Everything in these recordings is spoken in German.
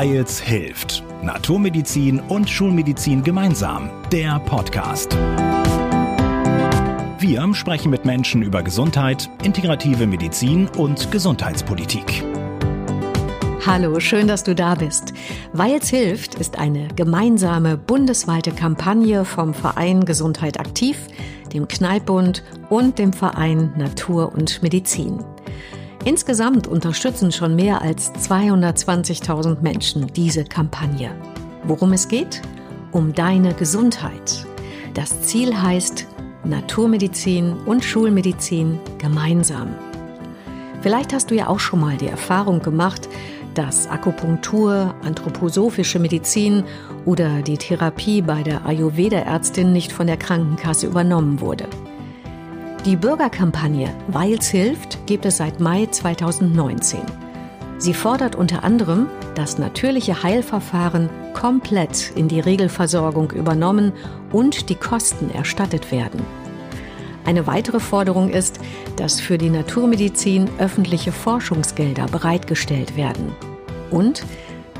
Weils hilft. Naturmedizin und Schulmedizin gemeinsam. Der Podcast. Wir sprechen mit Menschen über Gesundheit, integrative Medizin und Gesundheitspolitik. Hallo, schön, dass du da bist. Weils hilft ist eine gemeinsame bundesweite Kampagne vom Verein Gesundheit aktiv, dem Kneippbund und dem Verein Natur und Medizin. Insgesamt unterstützen schon mehr als 220.000 Menschen diese Kampagne. Worum es geht? Um deine Gesundheit. Das Ziel heißt Naturmedizin und Schulmedizin gemeinsam. Vielleicht hast du ja auch schon mal die Erfahrung gemacht, dass Akupunktur, anthroposophische Medizin oder die Therapie bei der Ayurveda-Ärztin nicht von der Krankenkasse übernommen wurde. Die Bürgerkampagne Weils hilft gibt es seit Mai 2019. Sie fordert unter anderem, dass natürliche Heilverfahren komplett in die Regelversorgung übernommen und die Kosten erstattet werden. Eine weitere Forderung ist, dass für die Naturmedizin öffentliche Forschungsgelder bereitgestellt werden und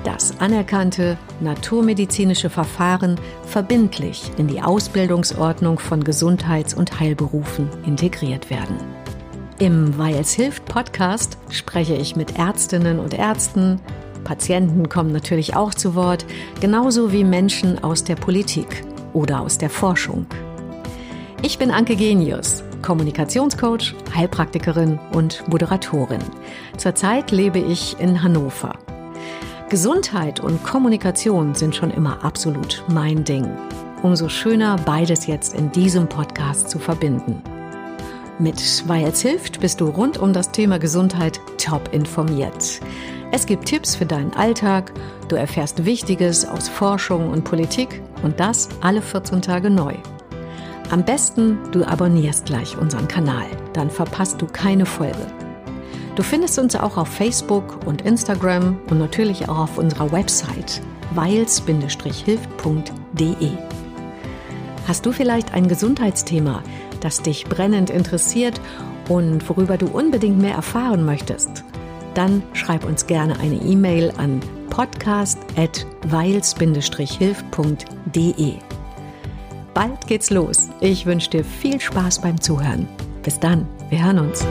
dass anerkannte naturmedizinische Verfahren verbindlich in die Ausbildungsordnung von Gesundheits- und Heilberufen integriert werden. Im Weils hilft Podcast spreche ich mit Ärztinnen und Ärzten, Patienten kommen natürlich auch zu Wort, genauso wie Menschen aus der Politik oder aus der Forschung. Ich bin Anke Genius, Kommunikationscoach, Heilpraktikerin und Moderatorin. Zurzeit lebe ich in Hannover. Gesundheit und Kommunikation sind schon immer absolut mein Ding. Umso schöner, beides jetzt in diesem Podcast zu verbinden. Mit Weils hilft bist du rund um das Thema Gesundheit top informiert. Es gibt Tipps für deinen Alltag, du erfährst Wichtiges aus Forschung und Politik und das alle 14 Tage neu. Am besten, du abonnierst gleich unseren Kanal, dann verpasst du keine Folge. Du findest uns auch auf Facebook und Instagram und natürlich auch auf unserer Website weils-hilft.de. Hast du vielleicht ein Gesundheitsthema, das dich brennend interessiert und worüber du unbedingt mehr erfahren möchtest? Dann schreib uns gerne eine E-Mail an podcast@weils-hilft.de. Bald geht's los. Ich wünsche dir viel Spaß beim Zuhören. Bis dann, wir hören uns.